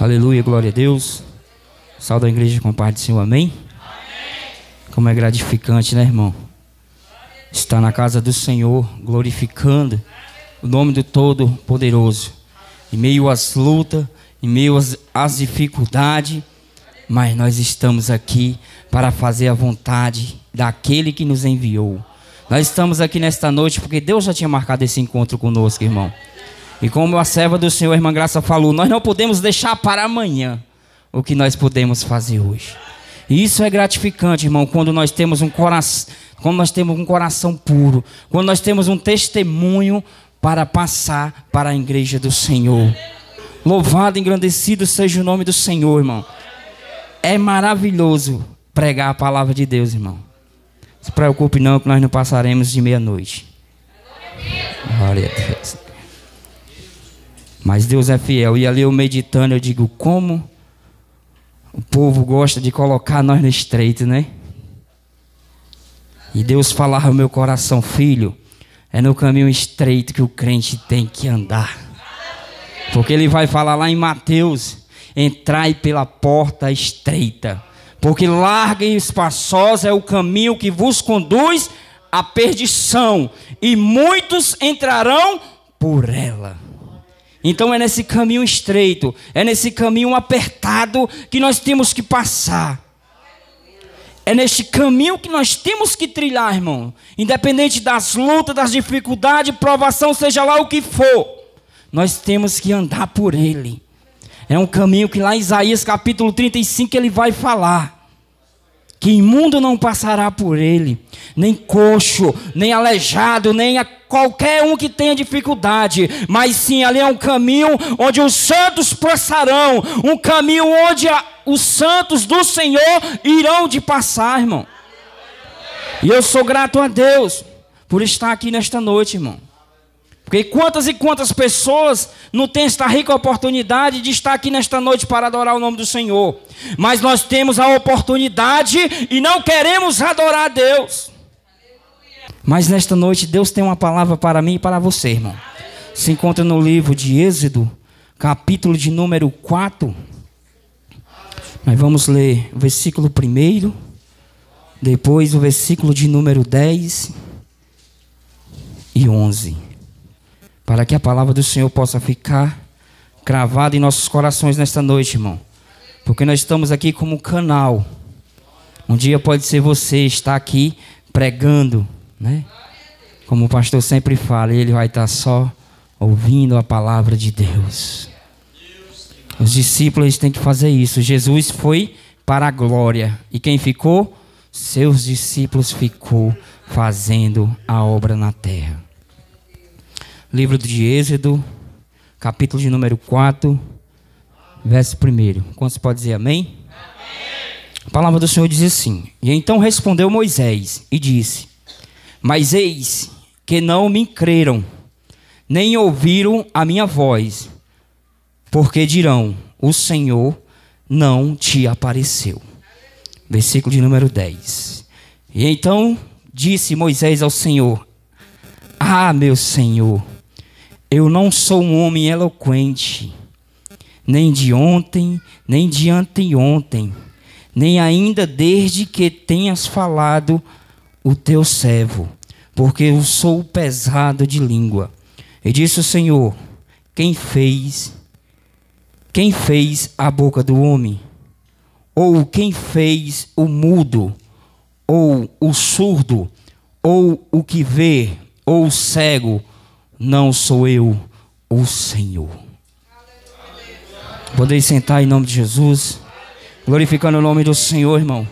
Aleluia, glória a Deus. Salve a igreja com paz do Senhor, amém? Como é gratificante, né, irmão? Estar na casa do Senhor, glorificando o nome do Todo-Poderoso. Em meio às lutas, em meio às, às dificuldades, mas nós estamos aqui para fazer a vontade daquele que nos enviou. Nós estamos aqui nesta noite porque Deus já tinha marcado esse encontro conosco, irmão. E como a serva do Senhor, a irmã Graça, falou, nós não podemos deixar para amanhã o que nós podemos fazer hoje. E isso é gratificante, irmão, quando nós temos um coração, quando nós temos um coração puro, quando nós temos um testemunho para passar para a igreja do Senhor. Louvado, engrandecido seja o nome do Senhor, irmão. É maravilhoso pregar a palavra de Deus, irmão. Se preocupe não que nós não passaremos de meia-noite. Glória a Deus. Mas Deus é fiel. E ali eu meditando, eu digo, como o povo gosta de colocar nós no estreito, né? E Deus falava ao meu coração, filho, é no caminho estreito que o crente tem que andar. Porque ele vai falar lá em Mateus: entrai pela porta estreita, porque larga e espaçosa é o caminho que vos conduz à perdição, e muitos entrarão por ela. Então é nesse caminho estreito, é nesse caminho apertado que nós temos que passar. É neste caminho que nós temos que trilhar, irmão. Independente das lutas, das dificuldades, provação, seja lá o que for, nós temos que andar por ele. É um caminho que lá em Isaías capítulo 35 ele vai falar que imundo não passará por ele, nem coxo, nem aleijado, nem qualquer um que tenha dificuldade, mas sim ali é um caminho onde os santos passarão, um caminho onde a, os santos do Senhor irão de passar, irmão. E eu sou grato a Deus por estar aqui nesta noite, irmão. Porque quantas e quantas pessoas não têm esta rica oportunidade de estar aqui nesta noite para adorar o nome do Senhor. Mas nós temos a oportunidade e não queremos adorar a Deus. Mas nesta noite Deus tem uma palavra para mim e para você, irmão. Se encontra no livro de Êxodo, capítulo de número 4. Nós vamos ler o versículo 1, depois o versículo de número 10 e 11 para que a palavra do Senhor possa ficar cravada em nossos corações nesta noite, irmão. Porque nós estamos aqui como canal. Um dia pode ser você estar aqui pregando, né? Como o pastor sempre fala, ele vai estar só ouvindo a palavra de Deus. Os discípulos têm que fazer isso. Jesus foi para a glória. E quem ficou? Seus discípulos ficou fazendo a obra na terra. Livro de Êxodo, capítulo de número 4, verso 1. Quantos pode dizer amém? amém? A palavra do Senhor diz assim: E então respondeu Moisés e disse: Mas eis que não me creram, nem ouviram a minha voz, porque dirão: O Senhor não te apareceu. Versículo de número 10. E então disse Moisés ao Senhor: Ah, meu Senhor, eu não sou um homem eloquente, nem de ontem, nem de anteontem, nem ainda desde que tenhas falado o teu servo, porque eu sou pesado de língua. E disse o Senhor: Quem fez? Quem fez a boca do homem? Ou quem fez o mudo? Ou o surdo? Ou o que vê? Ou o cego? Não sou eu, o Senhor. Podeis sentar em nome de Jesus, glorificando o nome do Senhor, irmão.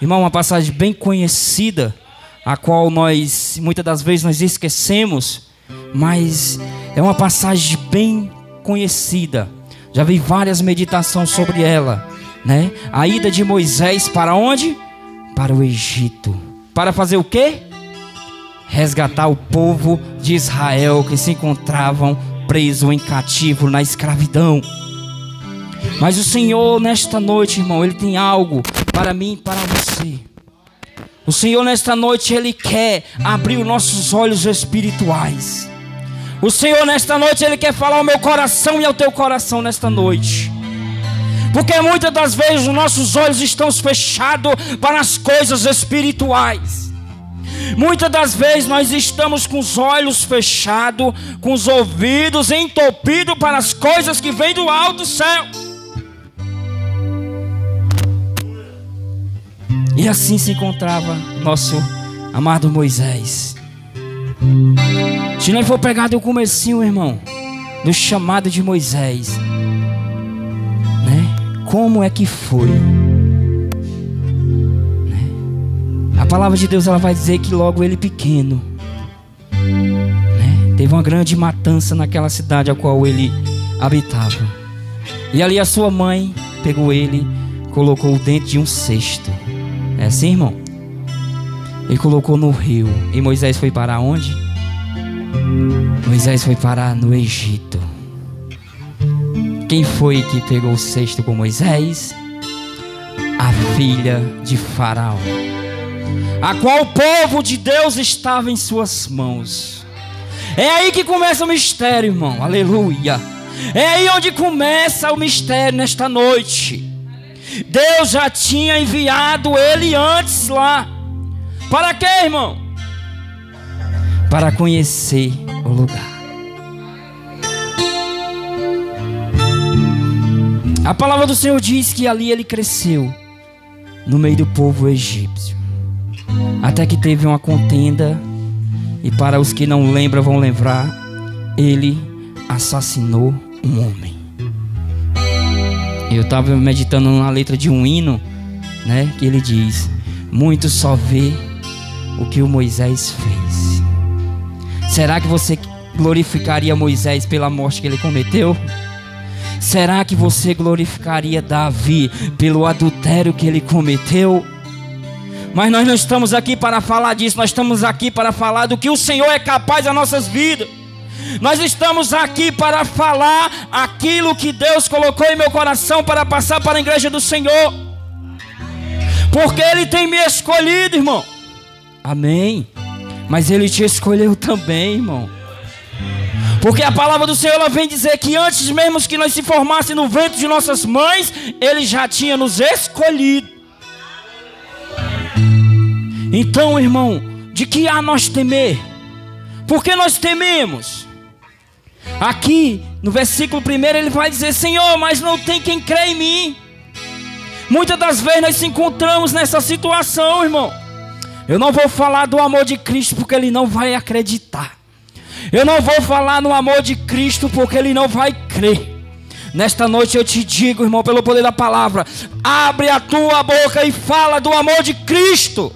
Irmão, uma passagem bem conhecida, a qual nós muitas das vezes nós esquecemos, mas é uma passagem bem conhecida. Já vi várias meditações sobre ela, né? A ida de Moisés para onde? Para o Egito. Para fazer o quê? Resgatar o povo de Israel que se encontravam preso em cativo na escravidão. Mas o Senhor, nesta noite, irmão, Ele tem algo para mim e para você. O Senhor, nesta noite, Ele quer abrir os nossos olhos espirituais. O Senhor, nesta noite, Ele quer falar ao meu coração e ao teu coração nesta noite. Porque muitas das vezes os nossos olhos estão fechados para as coisas espirituais. Muitas das vezes nós estamos com os olhos fechados, com os ouvidos entupidos para as coisas que vêm do alto céu. E assim se encontrava nosso amado Moisés. Se nós for pegar do comecinho, irmão, do chamado de Moisés, né? Como é que foi? A palavra de Deus ela vai dizer que logo ele pequeno, né? teve uma grande matança naquela cidade a qual ele habitava. E ali a sua mãe pegou ele, colocou dentro de um cesto. É assim, irmão? Ele colocou no rio. E Moisés foi para onde? Moisés foi parar no Egito. Quem foi que pegou o cesto com Moisés? A filha de Faraó, a qual o povo de Deus estava em suas mãos. É aí que começa o mistério, irmão. Aleluia. É aí onde começa o mistério nesta noite. Deus já tinha enviado ele antes lá. Para quê, irmão? Para conhecer o lugar. A palavra do Senhor diz que ali ele cresceu no meio do povo egípcio. Até que teve uma contenda, e para os que não lembram vão lembrar, ele assassinou um homem. Eu estava meditando na letra de um hino, né, que ele diz: Muito só vê o que o Moisés fez. Será que você glorificaria Moisés pela morte que ele cometeu? Será que você glorificaria Davi pelo adultério que ele cometeu? Mas nós não estamos aqui para falar disso, nós estamos aqui para falar do que o Senhor é capaz das nossas vidas. Nós estamos aqui para falar aquilo que Deus colocou em meu coração para passar para a igreja do Senhor. Porque Ele tem me escolhido, irmão. Amém. Mas Ele te escolheu também, irmão. Porque a palavra do Senhor ela vem dizer que antes mesmo que nós se formasse no ventre de nossas mães, Ele já tinha nos escolhido. Então, irmão, de que há nós temer? Por que nós tememos? Aqui, no versículo 1, ele vai dizer: Senhor, mas não tem quem crê em mim. Muitas das vezes nós se encontramos nessa situação, irmão. Eu não vou falar do amor de Cristo porque ele não vai acreditar. Eu não vou falar no amor de Cristo porque ele não vai crer. Nesta noite eu te digo, irmão, pelo poder da palavra, abre a tua boca e fala do amor de Cristo.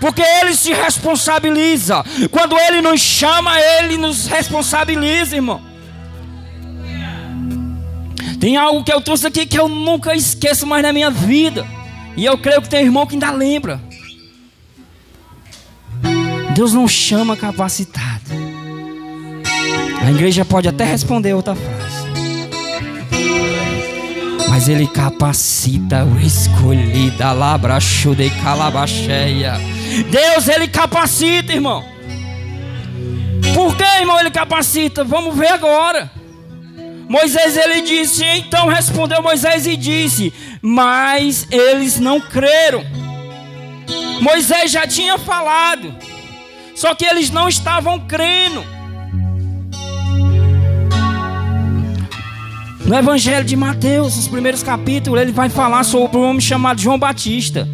Porque ele se responsabiliza. Quando ele nos chama, ele nos responsabiliza, irmão. Tem algo que eu trouxe aqui que eu nunca esqueço mais na minha vida. E eu creio que tem irmão que ainda lembra. Deus não chama capacitado. A igreja pode até responder outra frase. Mas ele capacita o escolhido, alabrachuda e calabacheia. Deus, ele capacita, irmão. Por que, irmão, ele capacita? Vamos ver agora. Moisés ele disse, então respondeu Moisés e disse: Mas eles não creram. Moisés já tinha falado, só que eles não estavam crendo. No Evangelho de Mateus, nos primeiros capítulos, ele vai falar sobre um homem chamado João Batista.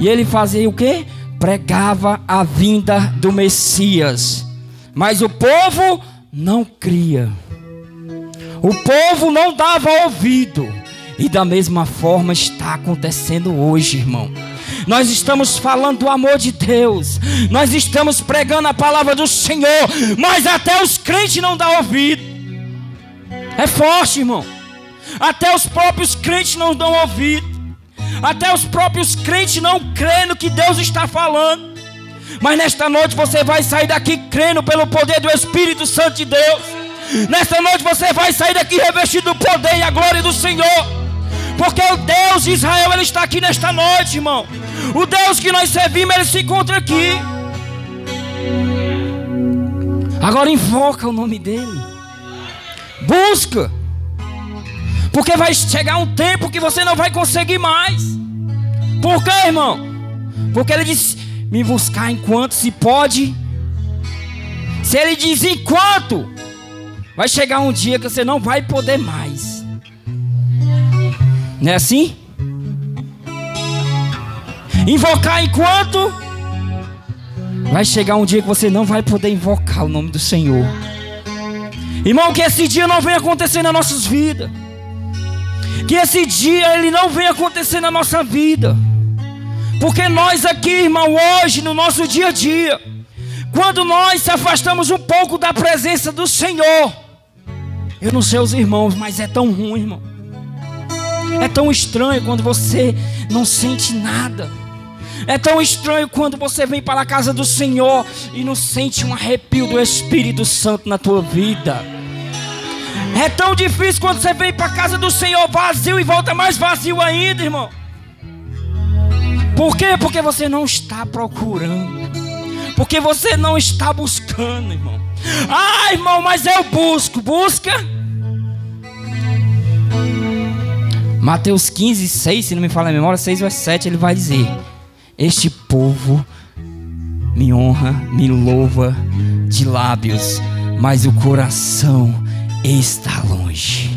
E ele fazia o que? Pregava a vinda do Messias. Mas o povo não cria. O povo não dava ouvido. E da mesma forma está acontecendo hoje, irmão. Nós estamos falando do amor de Deus. Nós estamos pregando a palavra do Senhor. Mas até os crentes não dão ouvido. É forte, irmão. Até os próprios crentes não dão ouvido. Até os próprios crentes não creem no que Deus está falando. Mas nesta noite você vai sair daqui crendo pelo poder do Espírito Santo de Deus. Nesta noite você vai sair daqui revestido do poder e a glória do Senhor. Porque o Deus de Israel, Ele está aqui nesta noite, irmão. O Deus que nós servimos, Ele se encontra aqui. Agora invoca o nome dEle. Busca. Porque vai chegar um tempo que você não vai conseguir mais. Por quê, irmão? Porque ele disse: Me buscar enquanto se pode. Se ele diz enquanto, vai chegar um dia que você não vai poder mais. Não é assim? Invocar enquanto. Vai chegar um dia que você não vai poder invocar o nome do Senhor. Irmão, que esse dia não venha acontecer nas nossas vidas. Que esse dia ele não venha acontecer na nossa vida. Porque nós aqui, irmão, hoje, no nosso dia a dia, quando nós se afastamos um pouco da presença do Senhor, eu não sei os irmãos, mas é tão ruim, irmão. É tão estranho quando você não sente nada. É tão estranho quando você vem para a casa do Senhor e não sente um arrepio do Espírito Santo na tua vida. É tão difícil quando você vem para casa do Senhor vazio e volta mais vazio ainda, irmão. Por quê? Porque você não está procurando. Porque você não está buscando, irmão. Ah, irmão, mas eu busco. Busca. Mateus 15, 6, se não me fala a memória, 6 ou 7, ele vai dizer: Este povo me honra, me louva de lábios, mas o coração está longe.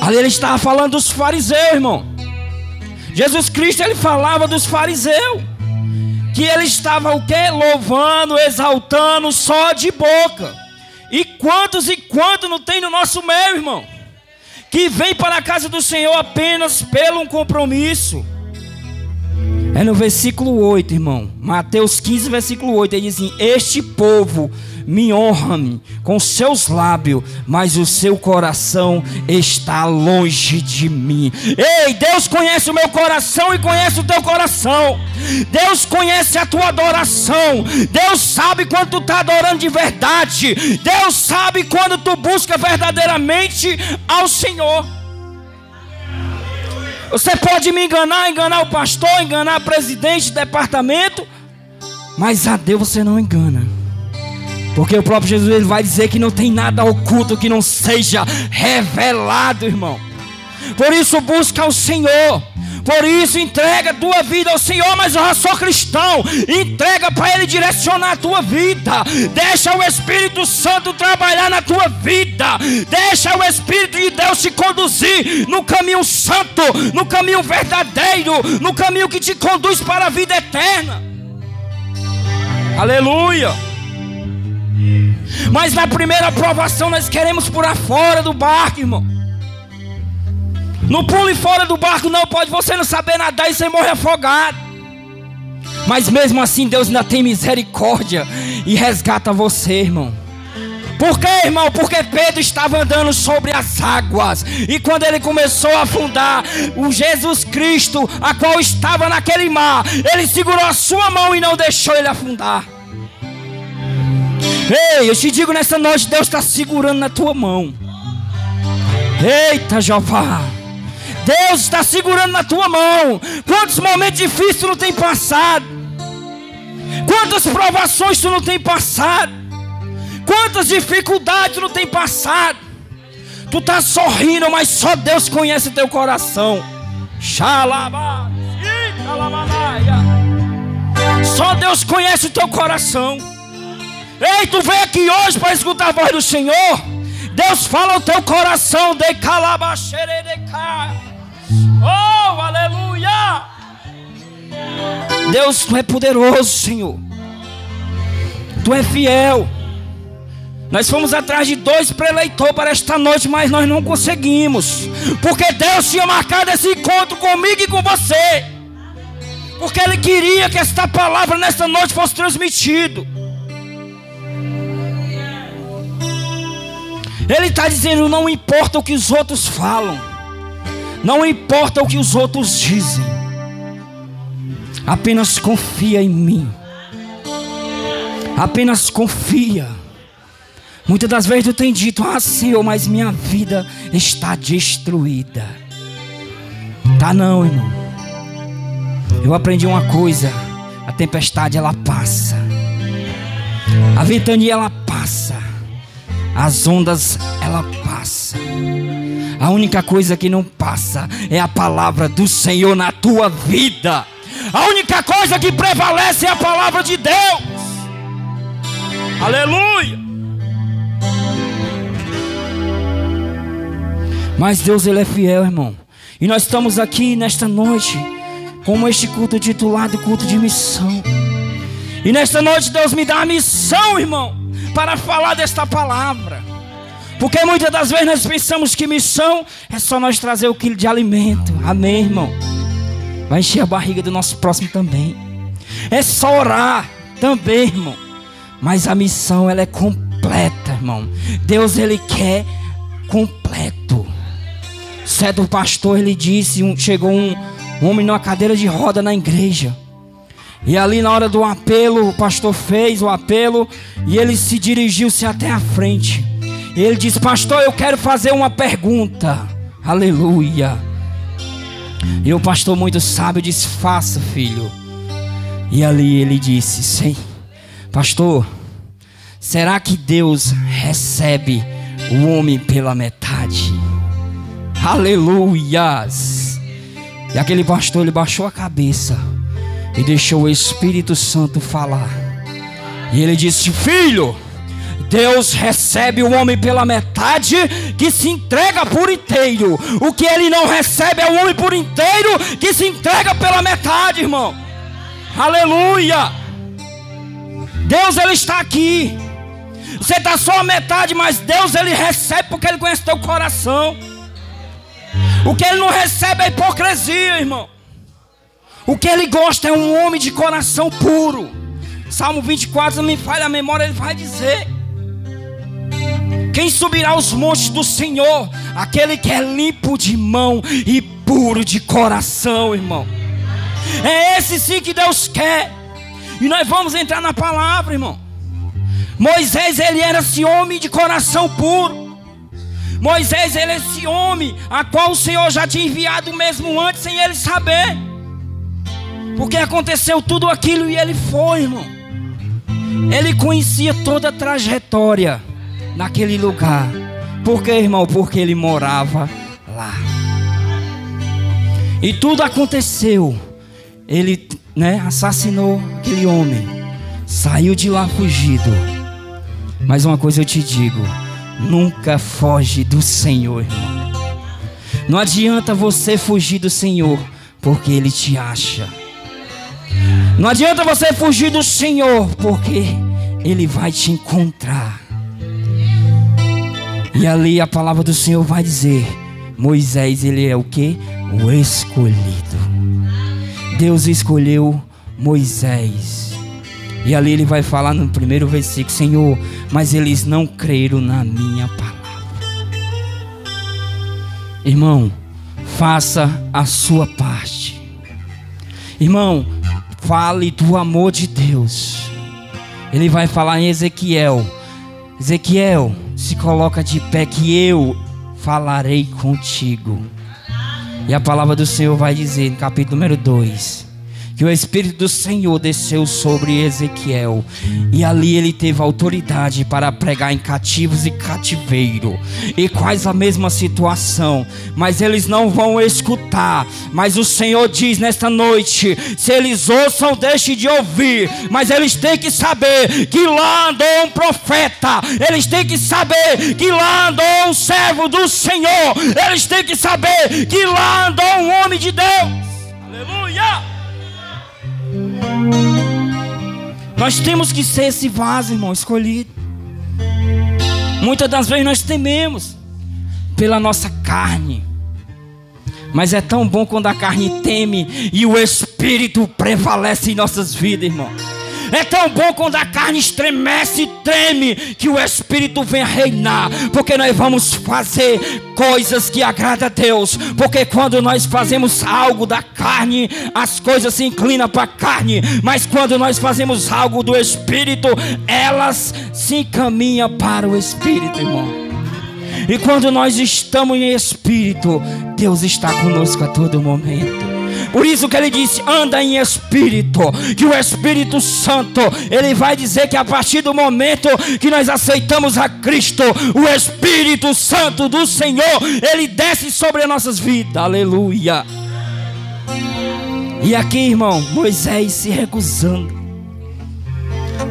Ali ele estava falando dos fariseus, irmão. Jesus Cristo ele falava dos fariseus. Que ele estava o que? Louvando, exaltando só de boca. E quantos e quantos não tem no nosso meio, irmão? Que vem para a casa do Senhor apenas pelo um compromisso. É no versículo 8, irmão. Mateus 15, versículo 8. Ele diz assim: Este povo me honra-me com seus lábios, mas o seu coração está longe de mim. Ei, Deus conhece o meu coração e conhece o teu coração. Deus conhece a tua adoração. Deus sabe quando tu está adorando de verdade. Deus sabe quando tu busca verdadeiramente ao Senhor. Você pode me enganar, enganar o pastor, enganar presidente do departamento, mas a Deus você não engana. Porque o próprio Jesus ele vai dizer que não tem nada oculto que não seja revelado, irmão. Por isso busca o Senhor. Por isso entrega a tua vida ao Senhor, mas eu sou cristão. Entrega para Ele direcionar a tua vida. Deixa o Espírito Santo trabalhar na tua vida. Deixa o Espírito de Deus te conduzir no caminho santo, no caminho verdadeiro, no caminho que te conduz para a vida eterna. Aleluia. Mas na primeira aprovação nós queremos pular fora do barco, irmão. No pule fora do barco não pode você não saber nadar e você morre afogado. Mas mesmo assim Deus ainda tem misericórdia e resgata você, irmão. Por quê, irmão? Porque Pedro estava andando sobre as águas. E quando ele começou a afundar, o Jesus Cristo, a qual estava naquele mar, ele segurou a sua mão e não deixou ele afundar. Ei, eu te digo nessa noite, Deus está segurando na tua mão. Eita, Jeová. Deus está segurando na tua mão. Quantos momentos difíceis tu não tem passado? Quantas provações tu não tem passado? Quantas dificuldades tu não tem passado? Tu está sorrindo, mas só Deus conhece teu coração. Xalaba, Só Deus conhece o teu coração. Ei, tu veio aqui hoje para escutar a voz do Senhor. Deus fala o teu coração de calabaxeredeca. Oh, aleluia! Deus, tu é poderoso, Senhor. Tu é fiel. Nós fomos atrás de dois preleitores para esta noite, mas nós não conseguimos. Porque Deus tinha marcado esse encontro comigo e com você. Porque Ele queria que esta palavra nesta noite fosse transmitida. Ele está dizendo: não importa o que os outros falam, não importa o que os outros dizem, apenas confia em mim. Apenas confia. Muitas das vezes tu tem dito: Ah, Senhor, mas minha vida está destruída. Tá não, irmão. Eu aprendi uma coisa: a tempestade ela passa, a ventania ela passa. As ondas ela passa. A única coisa que não passa é a palavra do Senhor na tua vida. A única coisa que prevalece é a palavra de Deus. Aleluia. Mas Deus ele é fiel, irmão. E nós estamos aqui nesta noite como este culto titulado culto de missão. E nesta noite Deus me dá a missão, irmão, para falar desta palavra. Porque muitas das vezes nós pensamos que missão é só nós trazer o quilo de alimento. Amém, irmão? Vai encher a barriga do nosso próximo também. É só orar também, irmão. Mas a missão ela é completa, irmão. Deus ele quer completo. Certo pastor ele disse, um, chegou um, um homem numa cadeira de roda na igreja. E ali na hora do apelo, o pastor fez o apelo e ele se dirigiu-se até a frente. E ele disse: Pastor, eu quero fazer uma pergunta. Aleluia. E o pastor, muito sábio, disse: Faça, filho. E ali ele disse: Sim, pastor, será que Deus recebe o homem pela metade? Aleluias. E aquele pastor, ele baixou a cabeça e deixou o Espírito Santo falar. E ele disse: Filho, Deus recebe o homem pela metade que se entrega por inteiro. O que ele não recebe é o homem por inteiro que se entrega pela metade, irmão. Aleluia! Deus ele está aqui. Você está só a metade, mas Deus ele recebe porque ele conhece teu coração. O que ele não recebe é hipocrisia, irmão. O que ele gosta é um homem de coração puro. Salmo 24, não me falha a memória, ele vai dizer: Quem subirá aos montes do Senhor? Aquele que é limpo de mão e puro de coração, irmão. É esse sim que Deus quer. E nós vamos entrar na palavra, irmão. Moisés, ele era esse homem de coração puro. Moisés, ele é esse homem a qual o Senhor já tinha enviado mesmo antes, sem ele saber. Porque aconteceu tudo aquilo e ele foi, irmão. Ele conhecia toda a trajetória naquele lugar. Por quê, irmão? Porque ele morava lá. E tudo aconteceu. Ele, né, assassinou aquele homem. Saiu de lá fugido. Mas uma coisa eu te digo, nunca foge do Senhor, irmão. Não adianta você fugir do Senhor, porque ele te acha. Não adianta você fugir do Senhor, porque Ele vai te encontrar. E ali a palavra do Senhor vai dizer: Moisés, ele é o que? O escolhido. Deus escolheu Moisés. E ali ele vai falar no primeiro versículo: Senhor, mas eles não creram na minha palavra. Irmão, faça a sua parte. Irmão, Fale do amor de Deus. Ele vai falar em Ezequiel. Ezequiel, se coloca de pé que eu falarei contigo. E a palavra do Senhor vai dizer no capítulo número 2: que o Espírito do Senhor desceu sobre Ezequiel e ali ele teve autoridade para pregar em cativos e cativeiro e quase a mesma situação, mas eles não vão escutar. Mas o Senhor diz nesta noite: se eles ouçam, deixe de ouvir, mas eles têm que saber que lá andou um profeta, eles têm que saber que lá andou um servo do Senhor, eles têm que saber que lá andou um homem de Deus. Aleluia! Nós temos que ser esse vaso, irmão, escolhido. Muitas das vezes nós tememos pela nossa carne. Mas é tão bom quando a carne teme e o Espírito prevalece em nossas vidas, irmão. É tão bom quando a carne estremece e treme que o Espírito vem reinar, porque nós vamos fazer coisas que agradam a Deus. Porque quando nós fazemos algo da carne, as coisas se inclinam para a carne, mas quando nós fazemos algo do Espírito, elas se encaminham para o Espírito, irmão. E quando nós estamos em Espírito, Deus está conosco a todo momento. Por isso que ele disse: anda em espírito, que o Espírito Santo, ele vai dizer que a partir do momento que nós aceitamos a Cristo, o Espírito Santo do Senhor, ele desce sobre as nossas vidas. Aleluia. E aqui, irmão, Moisés se recusando.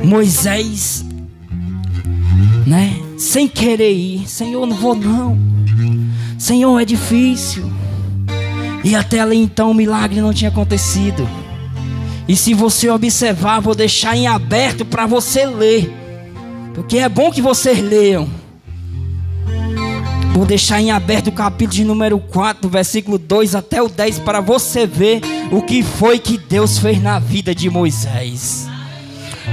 Moisés, né, sem querer ir, Senhor, não vou não. Senhor, é difícil. E até ali então o milagre não tinha acontecido. E se você observar, vou deixar em aberto para você ler. Porque é bom que vocês leiam. Vou deixar em aberto o capítulo de número 4, versículo 2 até o 10, para você ver o que foi que Deus fez na vida de Moisés.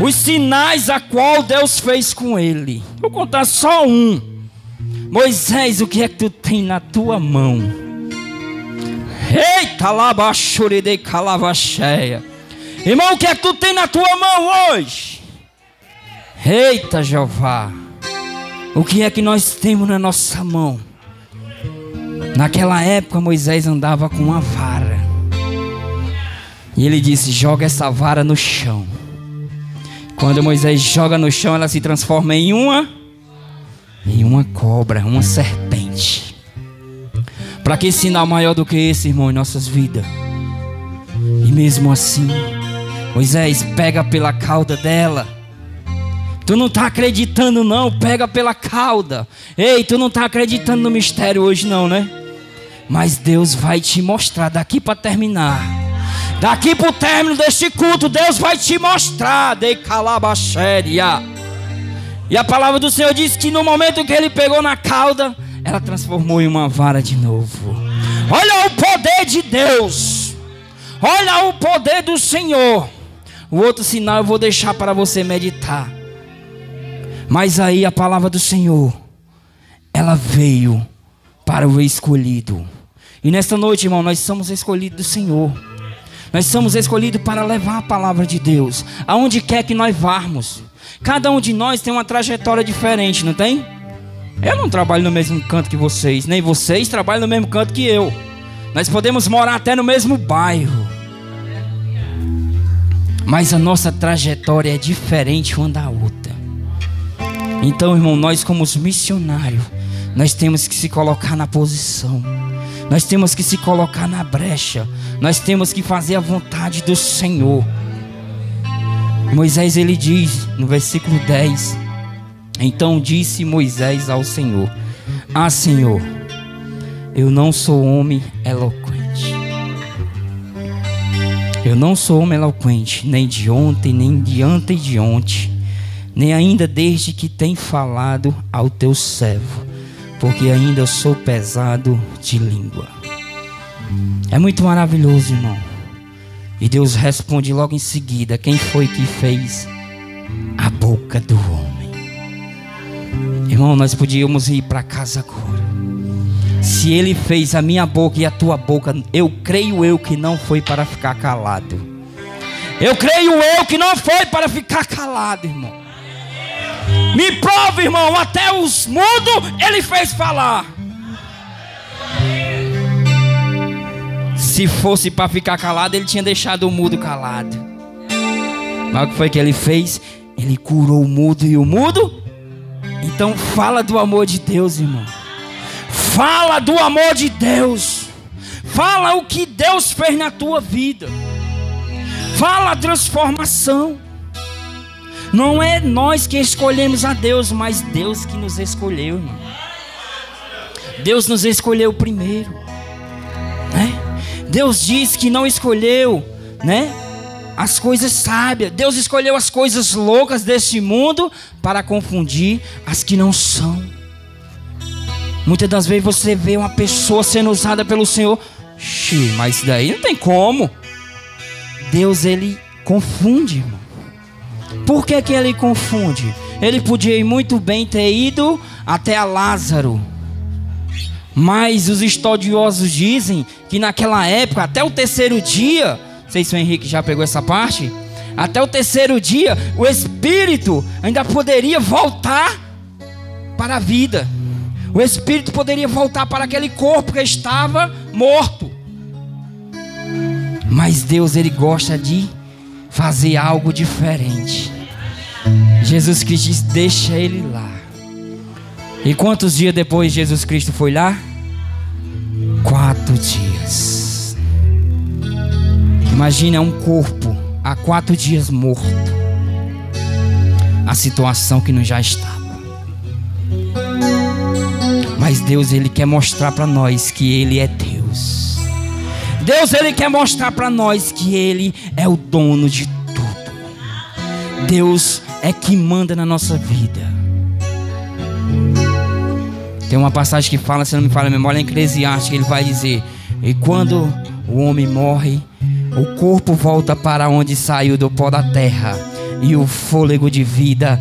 Os sinais a qual Deus fez com ele. Vou contar só um. Moisés, o que é que tu tem na tua mão? Eita, labaxuride calavacheia. Irmão, o que é que tu tem na tua mão hoje? Eita, Jeová. O que é que nós temos na nossa mão? Naquela época, Moisés andava com uma vara. E ele disse: Joga essa vara no chão. Quando Moisés joga no chão, ela se transforma em uma em uma cobra, uma serpente. Para que sinal maior do que esse, irmão, em nossas vidas? E mesmo assim, Moisés pega pela cauda dela. Tu não está acreditando, não? Pega pela cauda. Ei, tu não está acreditando no mistério hoje, não, né? Mas Deus vai te mostrar daqui para terminar. Daqui para o término deste culto, Deus vai te mostrar. De calabaxéria. E a palavra do Senhor diz que no momento que ele pegou na cauda, ela transformou em uma vara de novo. Olha o poder de Deus. Olha o poder do Senhor. O outro sinal eu vou deixar para você meditar. Mas aí a palavra do Senhor, ela veio para o escolhido. E nesta noite, irmão, nós somos escolhidos do Senhor. Nós somos escolhidos para levar a palavra de Deus aonde quer que nós varmos. Cada um de nós tem uma trajetória diferente, não tem? Eu não trabalho no mesmo canto que vocês, nem vocês trabalham no mesmo canto que eu. Nós podemos morar até no mesmo bairro. Mas a nossa trajetória é diferente uma da outra. Então, irmão, nós como os missionários, nós temos que se colocar na posição. Nós temos que se colocar na brecha. Nós temos que fazer a vontade do Senhor. Moisés ele diz no versículo 10: Então disse Moisés ao Senhor: Ah, Senhor, eu não sou homem eloquente. Eu não sou homem eloquente, nem de ontem, nem de ante de ontem, nem ainda desde que tem falado ao teu servo, porque ainda sou pesado de língua. É muito maravilhoso, irmão. E Deus responde logo em seguida: Quem foi que fez a boca do homem? Irmão, nós podíamos ir para casa agora. Se ele fez a minha boca e a tua boca, eu creio eu que não foi para ficar calado. Eu creio eu que não foi para ficar calado, irmão. Me prova, irmão, até os mudos ele fez falar. Se fosse para ficar calado, ele tinha deixado o mudo calado. Mas o que foi que ele fez? Ele curou o mudo e o mudo. Então fala do amor de Deus, irmão. Fala do amor de Deus. Fala o que Deus fez na tua vida. Fala a transformação. Não é nós que escolhemos a Deus, mas Deus que nos escolheu, irmão. Deus nos escolheu primeiro. Né? Deus diz que não escolheu, né? As coisas sábias. Deus escolheu as coisas loucas deste mundo para confundir as que não são. Muitas das vezes você vê uma pessoa sendo usada pelo Senhor, Xii, mas isso daí não tem como. Deus ele confunde, irmão. Por que, que ele confunde? Ele podia muito bem ter ido até a Lázaro. Mas os estudiosos dizem que naquela época, até o terceiro dia, não sei se o Henrique já pegou essa parte, até o terceiro dia, o espírito ainda poderia voltar para a vida. O espírito poderia voltar para aquele corpo que estava morto. Mas Deus ele gosta de fazer algo diferente. Jesus Cristo diz: deixa ele lá. E quantos dias depois Jesus Cristo foi lá? Quatro dias. Imagina um corpo há quatro dias morto. A situação que não já estava. Mas Deus ele quer mostrar para nós que ele é Deus. Deus ele quer mostrar para nós que ele é o dono de tudo. Deus é que manda na nossa vida. Tem uma passagem que fala, se não me fala a memória, em Eclesiastes, ele vai dizer: E quando o homem morre, o corpo volta para onde saiu do pó da terra, e o fôlego de vida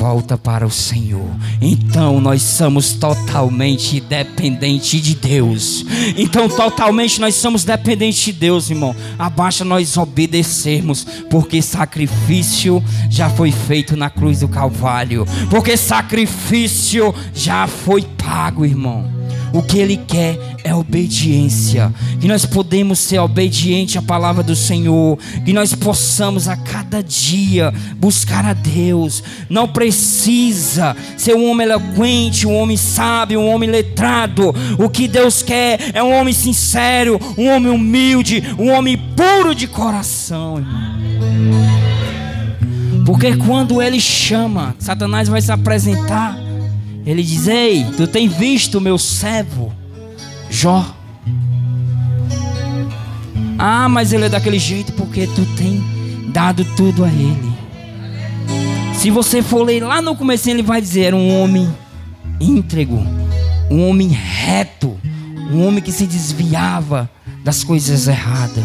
volta para o Senhor. Então nós somos totalmente dependentes de Deus. Então totalmente nós somos dependentes de Deus, irmão. Abaixa nós obedecermos, porque sacrifício já foi feito na cruz do Calvário. Porque sacrifício já foi pago, irmão. O que Ele quer é obediência. Que nós podemos ser obedientes à palavra do Senhor. Que nós possamos a cada dia buscar a Deus. Não precisa ser um homem eloquente, um homem sábio, um homem letrado. O que Deus quer é um homem sincero, um homem humilde, um homem puro de coração, irmão. Porque quando Ele chama, Satanás vai se apresentar. Ele diz: Ei, tu tem visto o meu servo, Jó? Ah, mas ele é daquele jeito porque tu tem dado tudo a ele. Se você for ler lá no começo, ele vai dizer: era um homem íntegro, um homem reto, um homem que se desviava das coisas erradas,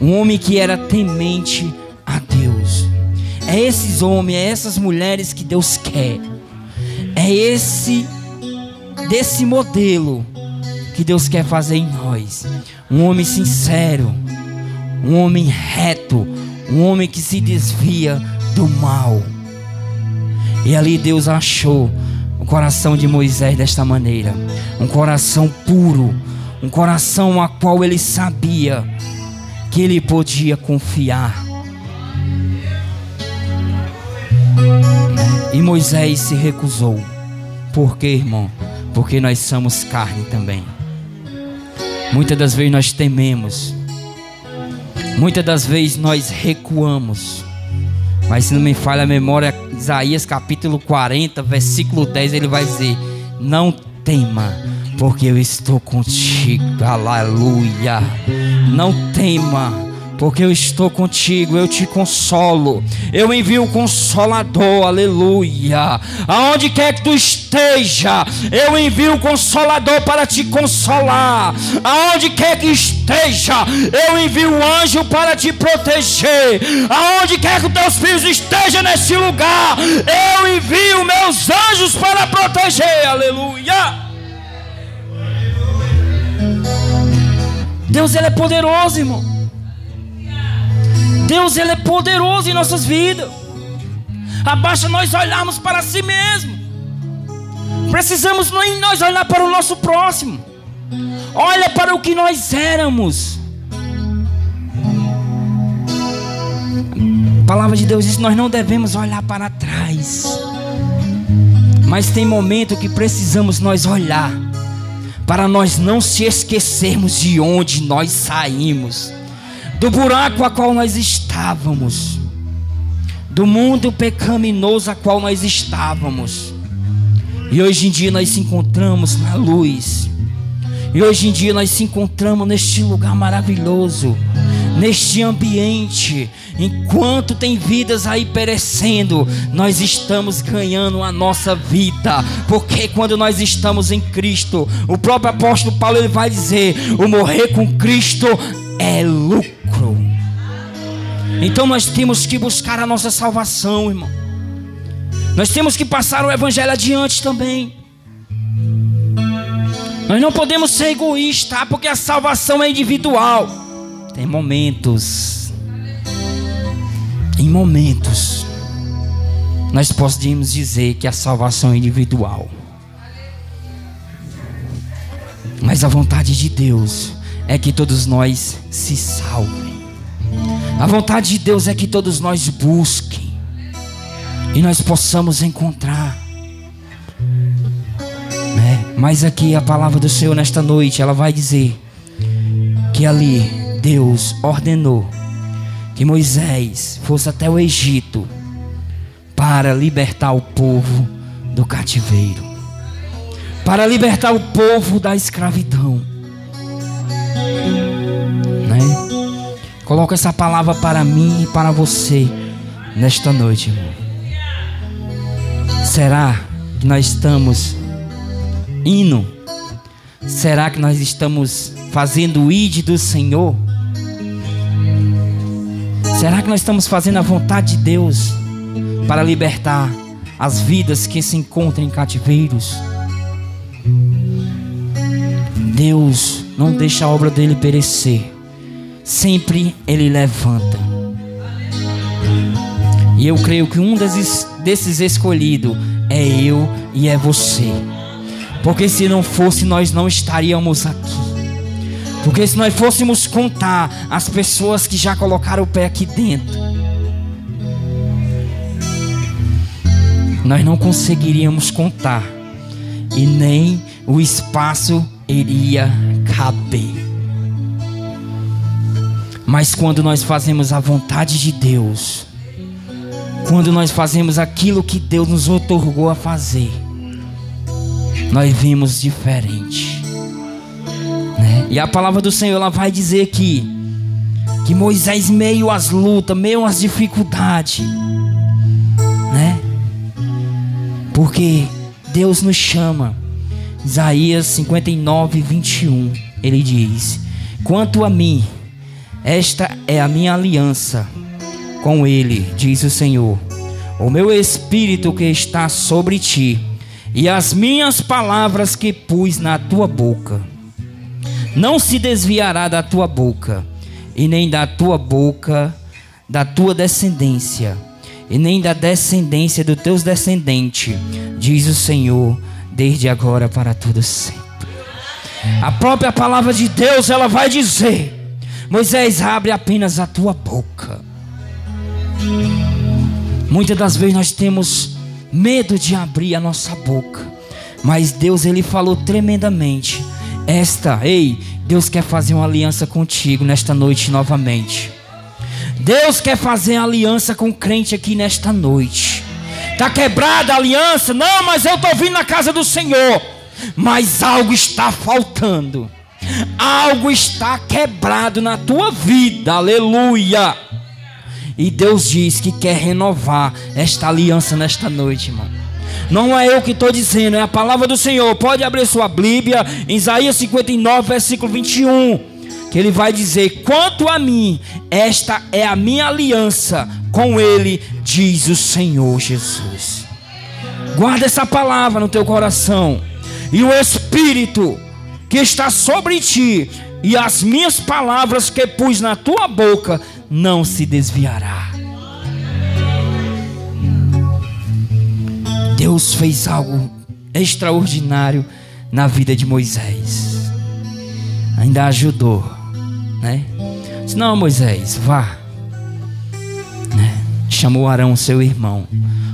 um homem que era temente a Deus. É esses homens, é essas mulheres que Deus quer. É esse desse modelo que Deus quer fazer em nós. Um homem sincero, um homem reto, um homem que se desvia do mal. E ali Deus achou o coração de Moisés desta maneira, um coração puro, um coração a qual ele sabia que ele podia confiar. E Moisés se recusou. Por quê, irmão? Porque nós somos carne também. Muitas das vezes nós tememos. Muitas das vezes nós recuamos. Mas se não me falha a memória, Isaías capítulo 40, versículo 10, ele vai dizer: Não tema, porque eu estou contigo. Aleluia. Não tema porque eu estou contigo, eu te consolo, eu envio o consolador, aleluia. Aonde quer que tu esteja, eu envio o consolador para te consolar. Aonde quer que esteja, eu envio o anjo para te proteger. Aonde quer que teus filhos estejam nesse lugar, eu envio meus anjos para proteger, aleluia. Deus ele é poderoso, irmão. Deus ele é poderoso em nossas vidas. Abaixa nós olharmos para si mesmo. Precisamos nem nós olhar para o nosso próximo. Olha para o que nós éramos. A palavra de Deus diz: nós não devemos olhar para trás. Mas tem momento que precisamos nós olhar para nós não se esquecermos de onde nós saímos do buraco a qual nós estávamos, do mundo pecaminoso a qual nós estávamos. E hoje em dia nós se encontramos na luz. E hoje em dia nós se encontramos neste lugar maravilhoso, neste ambiente. Enquanto tem vidas aí perecendo, nós estamos ganhando a nossa vida, porque quando nós estamos em Cristo, o próprio apóstolo Paulo ele vai dizer: o morrer com Cristo é lucro. Então nós temos que buscar a nossa salvação, irmão. Nós temos que passar o evangelho adiante também. Nós não podemos ser egoístas, tá? porque a salvação é individual. Tem momentos. Em momentos. Nós podemos dizer que a salvação é individual. Mas a vontade de Deus é que todos nós se salvem. A vontade de Deus é que todos nós busquem e nós possamos encontrar. Né? Mas aqui a palavra do Senhor nesta noite, ela vai dizer que ali Deus ordenou que Moisés fosse até o Egito para libertar o povo do cativeiro, para libertar o povo da escravidão. Né? Coloca essa palavra para mim e para você nesta noite, irmão. Será que nós estamos indo? Será que nós estamos fazendo o id do Senhor? Será que nós estamos fazendo a vontade de Deus para libertar as vidas que se encontram em cativeiros? Deus não deixa a obra dele perecer. Sempre ele levanta. E eu creio que um desses, desses escolhidos é eu e é você. Porque se não fosse, nós não estaríamos aqui. Porque se nós fôssemos contar as pessoas que já colocaram o pé aqui dentro, nós não conseguiríamos contar e nem o espaço iria caber. Mas quando nós fazemos a vontade de Deus, quando nós fazemos aquilo que Deus nos otorgou a fazer, nós vimos diferente. Né? E a palavra do Senhor ela vai dizer que que Moisés meio às lutas, meio às dificuldades, né? Porque Deus nos chama. Isaías 59, 21, ele diz: Quanto a mim, esta é a minha aliança com ele, diz o Senhor. O meu espírito que está sobre ti, e as minhas palavras que pus na tua boca não se desviará da tua boca, e nem da tua boca, da tua descendência, e nem da descendência dos teus descendentes, diz o Senhor, desde agora para todo sempre. A própria palavra de Deus, ela vai dizer: Moisés, abre apenas a tua boca. Muitas das vezes nós temos medo de abrir a nossa boca, mas Deus ele falou tremendamente esta, ei, Deus quer fazer uma aliança contigo nesta noite novamente. Deus quer fazer aliança com o crente aqui nesta noite. Está quebrada a aliança? Não, mas eu estou vindo na casa do Senhor. Mas algo está faltando. Algo está quebrado na tua vida. Aleluia. E Deus diz que quer renovar esta aliança nesta noite, irmão. Não é eu que estou dizendo, é a palavra do Senhor. Pode abrir sua Bíblia, Isaías 59, versículo 21. Que ele vai dizer: Quanto a mim, esta é a minha aliança com ele, diz o Senhor Jesus. Guarda essa palavra no teu coração, e o Espírito que está sobre ti, e as minhas palavras que pus na tua boca, não se desviará. Deus fez algo extraordinário na vida de Moisés. Ainda ajudou, né? Disse, não, Moisés, vá. Né? Chamou Arão, seu irmão.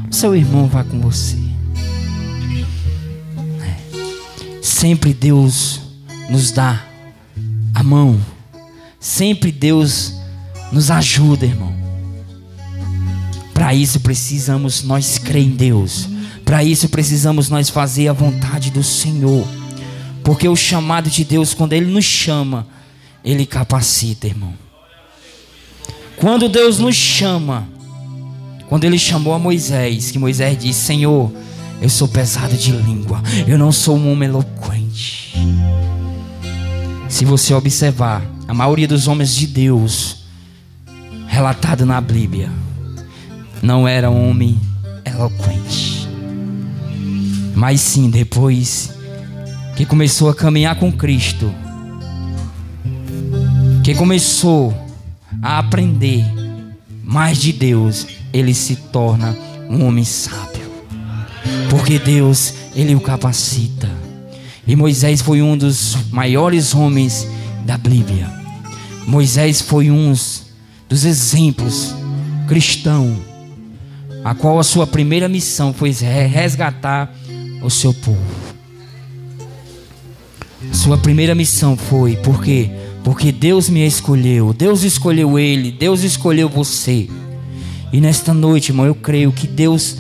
O seu irmão vá com você. Né? Sempre Deus nos dá a mão. Sempre Deus nos ajuda, irmão. Para isso precisamos nós crer em Deus para isso precisamos nós fazer a vontade do Senhor. Porque o chamado de Deus, quando Ele nos chama, Ele capacita, irmão. Quando Deus nos chama, quando Ele chamou a Moisés, que Moisés disse: Senhor, eu sou pesado de língua, eu não sou um homem eloquente. Se você observar, a maioria dos homens de Deus, relatado na Bíblia, não era homem eloquente. Mas sim, depois que começou a caminhar com Cristo, que começou a aprender mais de Deus, ele se torna um homem sábio. Porque Deus, ele o capacita. E Moisés foi um dos maiores homens da Bíblia. Moisés foi um dos exemplos cristão, a qual a sua primeira missão foi resgatar o seu povo. Sua primeira missão foi porque porque Deus me escolheu, Deus escolheu ele, Deus escolheu você. E nesta noite, irmão, eu creio que Deus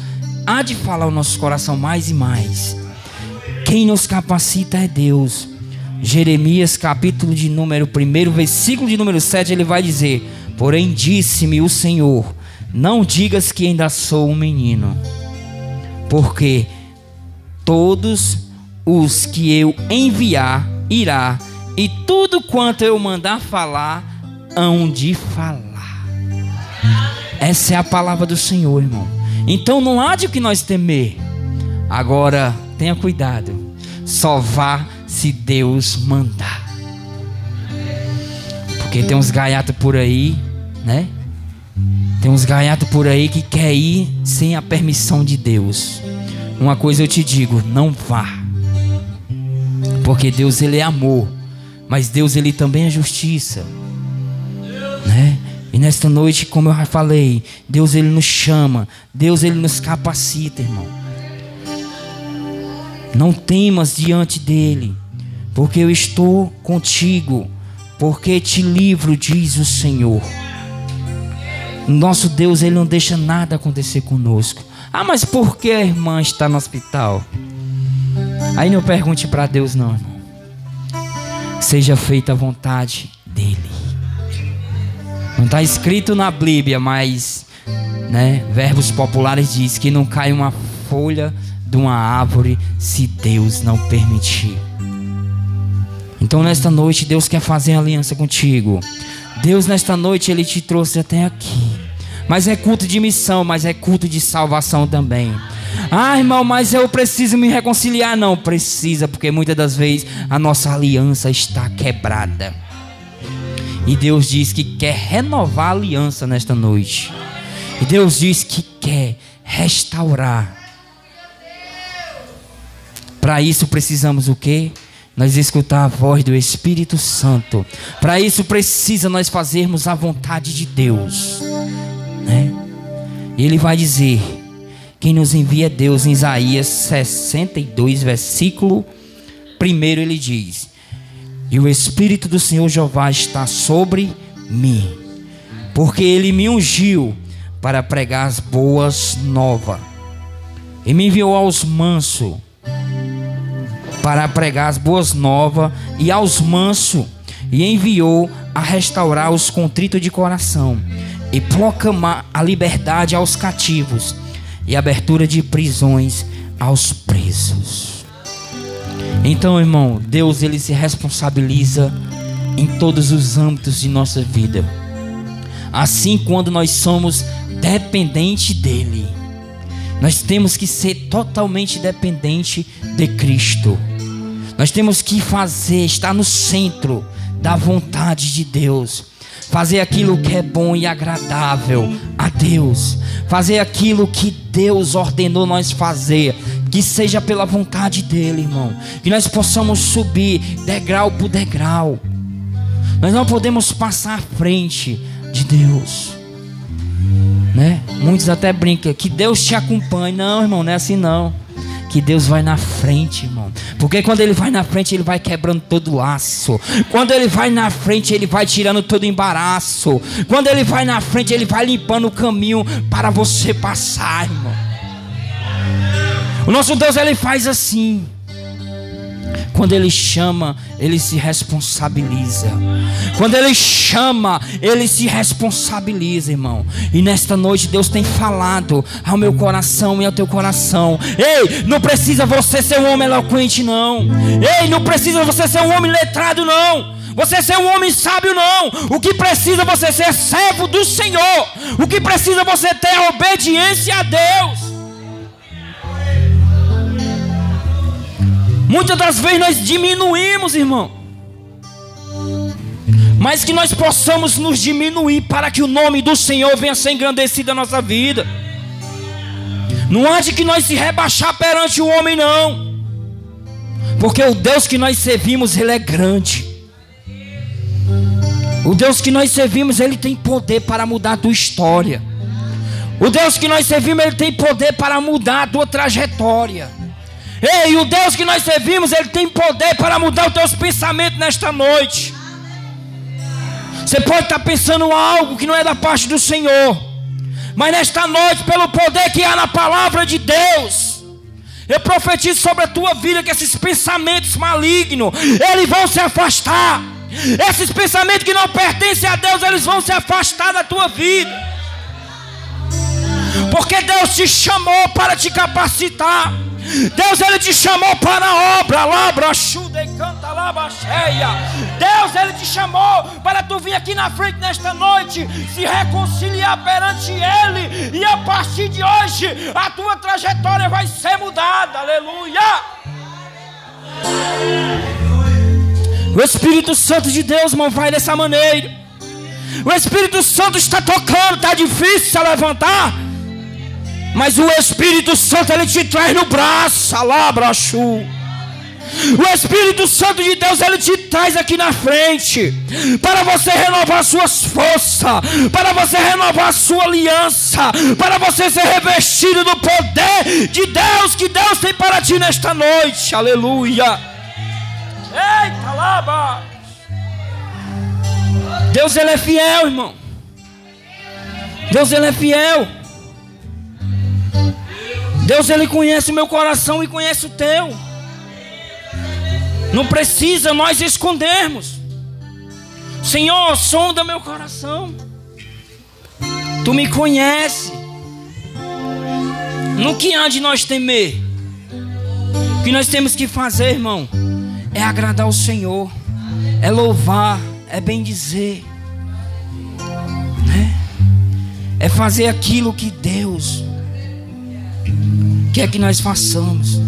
há de falar o nosso coração mais e mais. Quem nos capacita é Deus. Jeremias, capítulo de número 1, versículo de número 7, ele vai dizer: Porém, disse-me o Senhor: Não digas que ainda sou um menino, porque todos os que eu enviar irá, e tudo quanto eu mandar falar, hão de falar. Essa é a palavra do Senhor, irmão. Então não há de que nós temer. Agora, tenha cuidado. Só vá se Deus mandar. Porque tem uns gaiatos por aí, né? Tem uns gaiatos por aí que quer ir sem a permissão de Deus. Uma coisa eu te digo, não vá. Porque Deus ele é amor, mas Deus ele também é justiça. Né? E nesta noite, como eu já falei, Deus ele nos chama, Deus ele nos capacita, irmão. Não temas diante dele, porque eu estou contigo, porque te livro, diz o Senhor. Nosso Deus, ele não deixa nada acontecer conosco. Ah, mas por que a irmã está no hospital? Aí não pergunte para Deus, não, irmão. Seja feita a vontade dele. Não está escrito na Bíblia, mas né, verbos populares diz que não cai uma folha de uma árvore se Deus não permitir. Então nesta noite Deus quer fazer aliança contigo. Deus nesta noite ele te trouxe até aqui. Mas é culto de missão, mas é culto de salvação também. Ah, irmão, mas eu preciso me reconciliar. Não precisa, porque muitas das vezes a nossa aliança está quebrada. E Deus diz que quer renovar a aliança nesta noite. E Deus diz que quer restaurar. Para isso precisamos o quê? Nós escutar a voz do Espírito Santo. Para isso precisa nós fazermos a vontade de Deus. Né? E ele vai dizer: quem nos envia é Deus em Isaías 62, versículo 1, ele diz: E o Espírito do Senhor Jeová está sobre mim, porque ele me ungiu para pregar as boas novas, e me enviou aos mansos para pregar as boas novas, e aos mansos, e enviou a restaurar os contritos de coração, e proclamar a liberdade aos cativos e abertura de prisões aos presos. Então, irmão, Deus ele se responsabiliza em todos os âmbitos de nossa vida. Assim, quando nós somos dependentes dele, nós temos que ser totalmente dependente de Cristo. Nós temos que fazer, estar no centro da vontade de Deus fazer aquilo que é bom e agradável a Deus, fazer aquilo que Deus ordenou nós fazer, que seja pela vontade dEle, irmão, que nós possamos subir degrau por degrau, nós não podemos passar à frente de Deus, né? Muitos até brincam que Deus te acompanhe, não, irmão, não é assim não que Deus vai na frente, irmão. Porque quando Ele vai na frente, Ele vai quebrando todo laço. Quando Ele vai na frente, Ele vai tirando todo embaraço. Quando Ele vai na frente, Ele vai limpando o caminho para você passar, irmão. O nosso Deus, Ele faz assim. Quando Ele chama, Ele se responsabiliza. Quando Ele chama, Ele se responsabiliza, irmão. E nesta noite Deus tem falado ao meu coração e ao teu coração. Ei, não precisa você ser um homem eloquente, não. Ei, não precisa você ser um homem letrado, não. Você ser um homem sábio, não. O que precisa você ser servo do Senhor. O que precisa você ter obediência a Deus. Muitas das vezes nós diminuímos, irmão. Mas que nós possamos nos diminuir para que o nome do Senhor venha ser engrandecido na nossa vida. Não há de que nós se rebaixar perante o homem, não. Porque o Deus que nós servimos, Ele é grande. O Deus que nós servimos, ele tem poder para mudar a tua história. O Deus que nós servimos, ele tem poder para mudar a tua trajetória. Ei, o Deus que nós servimos, ele tem poder para mudar os teus pensamentos nesta noite. Você pode estar pensando algo que não é da parte do Senhor, mas nesta noite, pelo poder que há na palavra de Deus, eu profetizo sobre a tua vida que esses pensamentos malignos, eles vão se afastar. Esses pensamentos que não pertencem a Deus, eles vão se afastar da tua vida. Porque Deus te chamou para te capacitar. Deus ele te chamou para a obra, labra, chuda e canta lava cheia. Deus ele te chamou para tu vir aqui na frente nesta noite, se reconciliar perante ele e a partir de hoje a tua trajetória vai ser mudada. Aleluia. O Espírito Santo de Deus, irmão, vai dessa maneira. O Espírito Santo está tocando, está difícil se levantar. Mas o Espírito Santo ele te traz no braço, alabrachu. O Espírito Santo de Deus ele te traz aqui na frente para você renovar suas forças, para você renovar sua aliança, para você ser revestido do poder de Deus que Deus tem para ti nesta noite. Aleluia. Eita, laba. Deus ele é fiel, irmão. Deus ele é fiel. Deus ele conhece o meu coração e conhece o teu. Não precisa nós escondermos. Senhor, sonda meu coração. Tu me conhece. No que há de nós temer? O que nós temos que fazer, irmão, é agradar o Senhor, é louvar, é bem dizer, né? é fazer aquilo que Deus quer que nós façamos.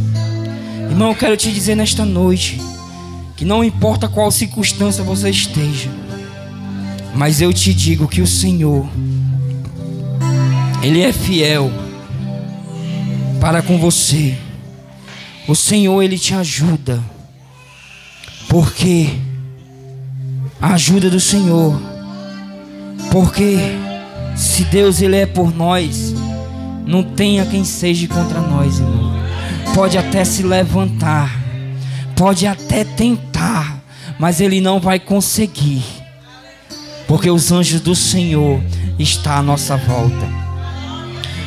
Irmão, eu quero te dizer nesta noite que não importa qual circunstância você esteja, mas eu te digo que o Senhor, Ele é fiel para com você. O Senhor, Ele te ajuda, porque a ajuda do Senhor, porque se Deus Ele é por nós, não tenha quem seja contra nós, irmão. Pode até se levantar, pode até tentar, mas ele não vai conseguir. Porque os anjos do Senhor estão à nossa volta.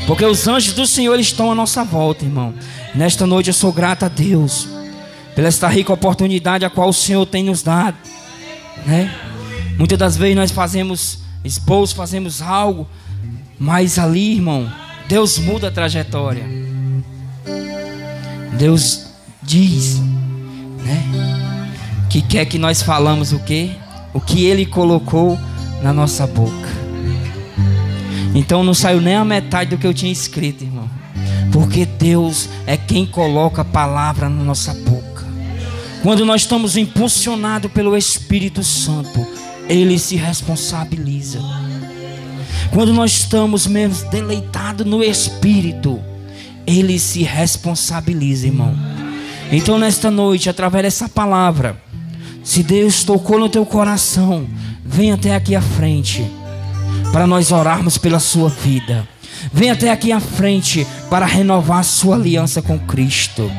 Porque os anjos do Senhor estão à nossa volta, irmão. Nesta noite eu sou grato a Deus pela esta rica oportunidade a qual o Senhor tem nos dado, né? Muitas das vezes nós fazemos esposo, fazemos algo, mas ali, irmão, Deus muda a trajetória. Deus diz, né? Que quer que nós falamos o quê? O que Ele colocou na nossa boca. Então não saiu nem a metade do que eu tinha escrito, irmão. Porque Deus é quem coloca a palavra na nossa boca. Quando nós estamos impulsionados pelo Espírito Santo, Ele se responsabiliza. Quando nós estamos menos deleitados no Espírito, Ele se responsabiliza, irmão. Então, nesta noite, através dessa palavra, se Deus tocou no teu coração, vem até aqui à frente, para nós orarmos pela sua vida. Vem até aqui à frente para renovar a sua aliança com Cristo.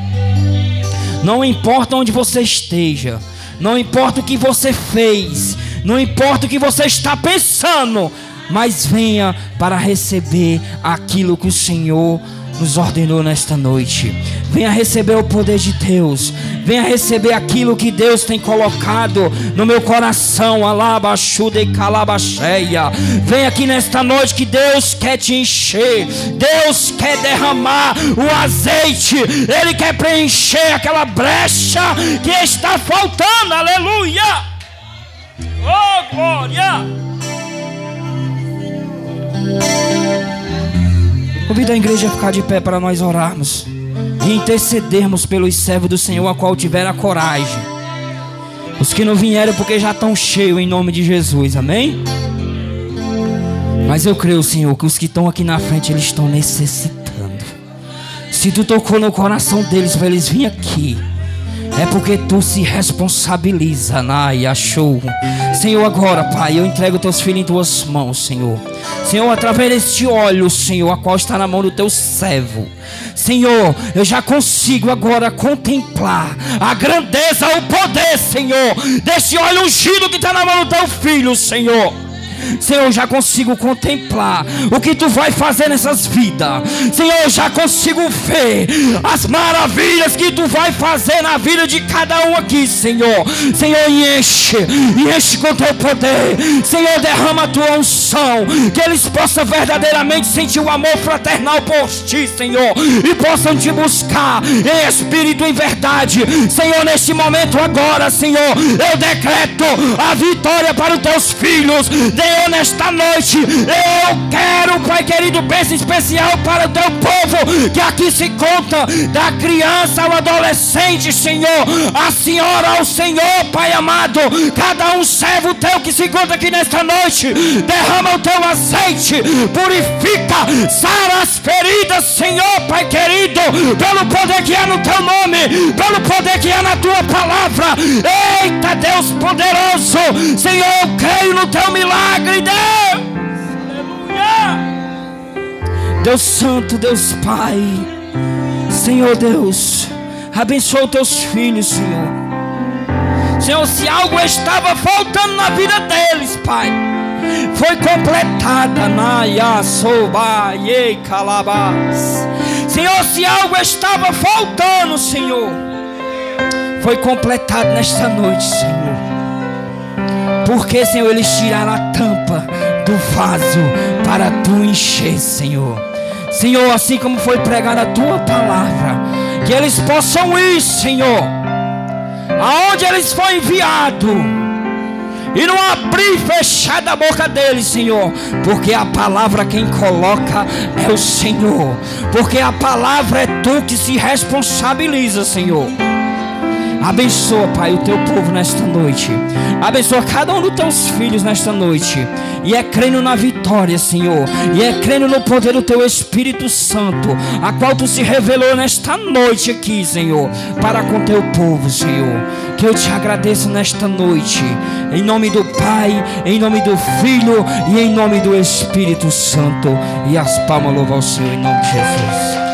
Não importa onde você esteja, não importa o que você fez, não importa o que você está pensando, mas venha para receber aquilo que o Senhor nos ordenou nesta noite. Venha receber o poder de Deus. Venha receber aquilo que Deus tem colocado no meu coração. Alabaxuda e calabaxeia. Venha aqui nesta noite que Deus quer te encher. Deus quer derramar o azeite. Ele quer preencher aquela brecha que está faltando. Aleluia. Oh, glória. Convido a igreja a ficar de pé para nós orarmos e intercedermos pelos servos do Senhor, a qual tiver a coragem. Os que não vieram porque já estão cheios em nome de Jesus, amém? Mas eu creio, Senhor, que os que estão aqui na frente, eles estão necessitando. Se tu tocou no coração deles para eles virem aqui, é porque tu se responsabiliza, Nai, achou. Senhor, agora, Pai, eu entrego teus filhos em tuas mãos, Senhor. Senhor, através deste óleo, Senhor, a qual está na mão do teu servo. Senhor, eu já consigo agora contemplar a grandeza, o poder, Senhor, desse óleo ungido que está na mão do teu filho, Senhor. Senhor, eu já consigo contemplar o que tu vai fazer nessas vidas. Senhor, eu já consigo ver as maravilhas que tu vai fazer na vida de cada um aqui, Senhor. Senhor, enche, enche com teu poder. Senhor, derrama a tua unção, que eles possam verdadeiramente sentir o amor fraternal por ti, Senhor, e possam te buscar em espírito e verdade. Senhor, neste momento agora, Senhor, eu decreto a vitória para os teus filhos. Senhor, nesta noite, eu quero, Pai querido, bênção especial para o teu povo, que aqui se conta, da criança ao adolescente, Senhor, a senhora ao Senhor, Pai amado, cada um servo teu que se conta aqui nesta noite, derrama o teu azeite, purifica, sara as feridas, Senhor, Pai querido, pelo poder que há no teu nome, pelo poder que há na tua palavra, eita Deus poderoso, Senhor, eu creio no teu milagre milagre, Deus. Aleluia. Deus Santo, Deus Pai. Senhor Deus, abençoa os teus filhos, Senhor. Senhor, se algo estava faltando na vida deles, Pai, foi completada na Yasoba e Calabás. Senhor, se algo estava faltando, Senhor, foi completado nesta noite, Senhor. Porque, Senhor, eles tiraram a tampa do vaso para tu encher, Senhor. Senhor, assim como foi pregada a tua palavra, que eles possam ir, Senhor, aonde eles foram enviados. E não abrir e fechar da boca deles, Senhor. Porque a palavra quem coloca é o Senhor. Porque a palavra é tu que se responsabiliza, Senhor. Abençoa, Pai, o teu povo nesta noite. Abençoa cada um dos teus filhos nesta noite. E é crendo na vitória, Senhor. E é crendo no poder do teu Espírito Santo, a qual tu se revelou nesta noite aqui, Senhor, para com teu povo, Senhor. Que eu te agradeço nesta noite. Em nome do Pai, em nome do Filho e em nome do Espírito Santo. E as palmas louvam ao Senhor em nome de Jesus.